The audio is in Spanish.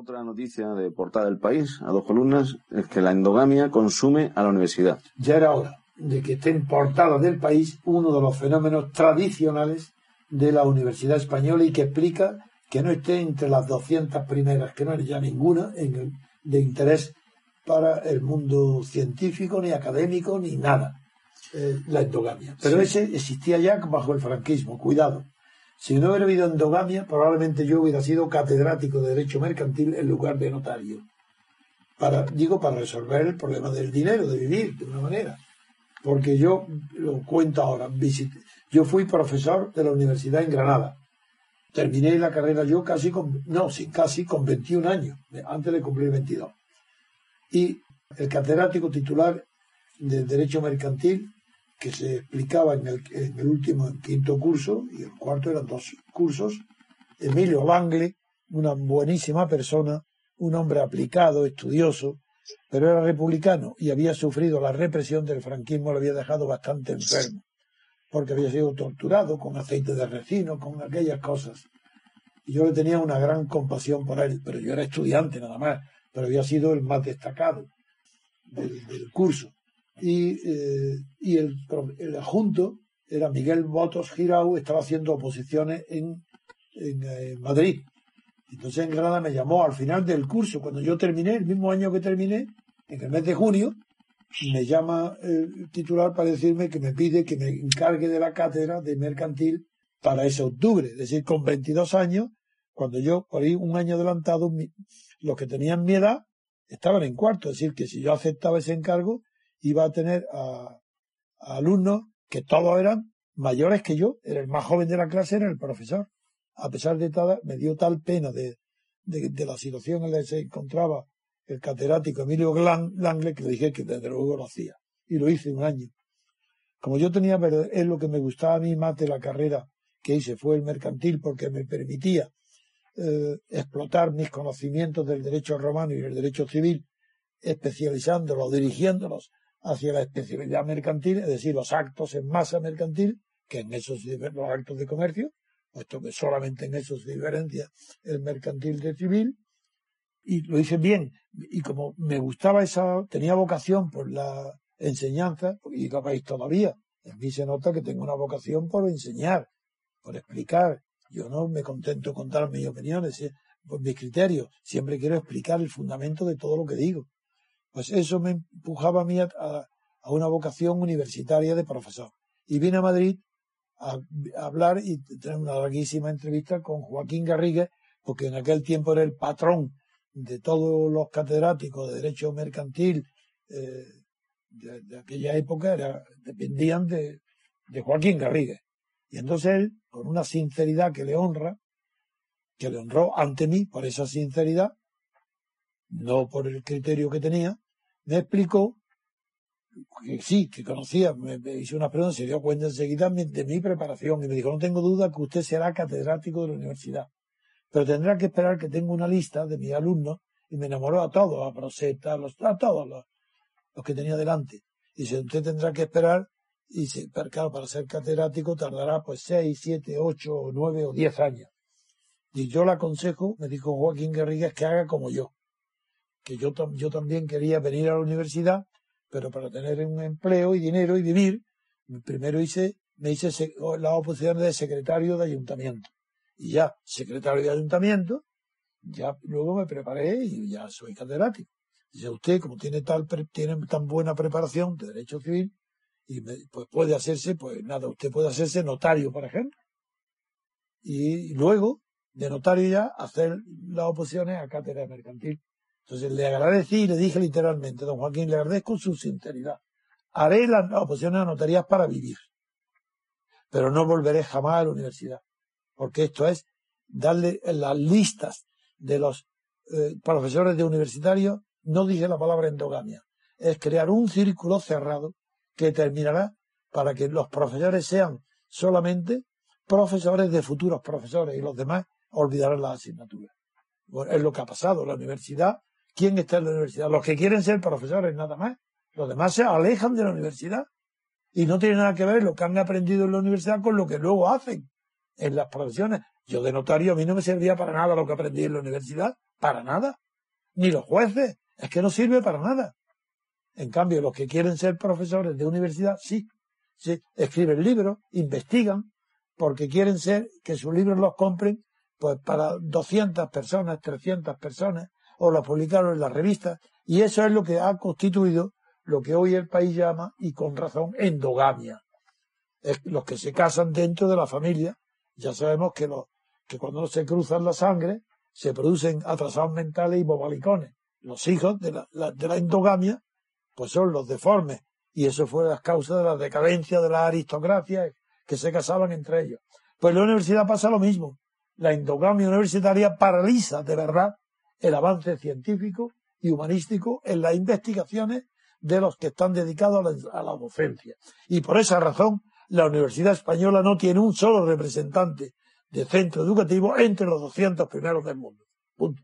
Otra noticia de portada del país, a dos columnas, es que la endogamia consume a la universidad. Ya era hora de que esté en portada del país uno de los fenómenos tradicionales de la Universidad Española y que explica que no esté entre las 200 primeras, que no es ya ninguna, en el- de interés para el mundo científico, ni académico, ni nada, eh, la endogamia. Pero ese existía ya bajo el franquismo, cuidado. Si no hubiera habido endogamia, probablemente yo hubiera sido catedrático de Derecho Mercantil en lugar de notario. Digo, para resolver el problema del dinero, de vivir de una manera. Porque yo, lo cuento ahora, visité- yo fui profesor de la universidad en Granada. Terminé la carrera yo casi con, no, sí, casi con 21 años, antes de cumplir 22. Y el catedrático titular de Derecho Mercantil que se explicaba en el, en el último, en quinto curso, y el cuarto eran dos cursos, Emilio Langle, una buenísima persona, un hombre aplicado, estudioso, pero era republicano y había sufrido la represión del franquismo, lo había dejado bastante enfermo, porque había sido torturado con aceite de resino, con aquellas cosas. Y yo le tenía una gran compasión por él, pero yo era estudiante nada más, pero había sido el más destacado del curso y, eh, y el, el adjunto era Miguel Botos Girau, estaba haciendo oposiciones en, en, eh, Madrid. Entonces en Granada me llamó al final del curso, cuando yo terminé, el mismo año que terminé, en el mes de junio, me llama el titular para decirme que me pide que me encargue de la cátedra de mercantil para ese octubre, es decir, con 22 años, cuando yo, por ahí un año adelantado, los que tenían mi edad estaban en cuarto, es decir, que si yo aceptaba ese encargo, iba a tener a, alumnos que todos eran mayores que yo, era el más joven de la clase, era el profesor. A pesar de todo, me dio tal pena de, la situación en la que se encontraba el catedrático Emilio Langle que le dije que desde luego lo hacía. Y lo hice un año. Como yo tenía, es lo que me gustaba a mí más de la carrera que hice, fue el mercantil porque me permitía eh, explotar mis conocimientos del derecho romano y del derecho civil, especializándolos, dirigiéndolos hacia la especialidad mercantil, es decir, los actos en masa mercantil, que en eso se difer- los actos de comercio, puesto que solamente en eso se diferencia el mercantil del civil, y lo hice bien. Y como me gustaba esa, tenía vocación por la enseñanza, y veis todavía, en mí se nota que tengo una vocación por enseñar, por explicar. Yo no me contento con dar mis opiniones, por mis criterios. Siempre quiero explicar el fundamento de todo lo que digo. Pues eso me empujaba a mí a, una vocación universitaria de profesor. Y vine a Madrid a, hablar y tener una larguísima entrevista con Joaquín Garrigues, porque en aquel tiempo era el patrón de todos los catedráticos de Derecho Mercantil eh, de, aquella época, dependían de, de Joaquín Garrigues. Y entonces él, con una sinceridad que le honra, que le honró ante mí por esa sinceridad, no por el criterio que tenía, me explicó que sí, que conocía, me, me hizo una pregunta, se dio cuenta enseguida de mi preparación y me dijo, no tengo duda que usted será catedrático de la universidad, pero tendrá que esperar que tenga una lista de mis alumnos y me enamoró a todos, a Proseta, a, a todos los, que tenía delante. Y dice, usted tendrá que esperar y pero claro, para ser catedrático tardará pues seis, siete, ocho, nueve o diez años. Y yo le aconsejo, me dijo Joaquín Garrigues, que haga como yo. Que yo, yo también quería venir a la universidad, pero para tener un empleo y dinero y vivir, primero hice me hice las oposiciones de secretario de ayuntamiento. Y ya, secretario de ayuntamiento, ya luego me preparé y ya soy catedrático. Dice usted, como tiene tal tiene tan buena preparación de derecho civil, y pues puede hacerse, pues nada, usted puede hacerse notario, por ejemplo. Y luego, de notario ya, hacer las oposiciones a cátedra mercantil. Entonces le agradecí y le dije literalmente, don Joaquín, le agradezco su sinceridad. Haré las oposiciones a notarías para vivir, pero no volveré jamás a la universidad, porque esto es darle las listas de los eh, profesores de universitarios, no dije la palabra endogamia, es crear un círculo cerrado que terminará para que los profesores sean solamente profesores de futuros profesores y los demás olvidarán las asignaturas. Bueno, es lo que ha pasado. La universidad, ¿quién está en la universidad? Los que quieren ser profesores, nada más. Los demás se alejan de la universidad y no tiene nada que ver lo que han aprendido en la universidad con lo que luego hacen en las profesiones. Yo de notario a mí no me servía para nada lo que aprendí en la universidad, para nada. Ni los jueces, es que no sirve para nada. En cambio, los que quieren ser profesores de universidad, sí, sí, escriben libros, investigan, porque quieren ser que sus libros los compren pues para 200 personas, 300 personas, o los publicaron en las revistas, y eso es lo que ha constituido lo que hoy el país llama, y con razón, endogamia. Los que se casan dentro de la familia. Ya sabemos que, cuando se cruzan la sangre, se producen atrasados mentales y bobalicones. Los hijos de la, la- de la endogamia, pues son los deformes. Y eso fue las causas de la decadencia de la aristocracia que se casaban entre ellos. Pues en la universidad pasa lo mismo. La endogamia universitaria paraliza de verdad el avance científico y humanístico en las investigaciones de los que están dedicados a la, docencia. Y por esa razón, la Universidad Española no tiene un solo representante de centro educativo entre los 200 primeros del mundo. Punto.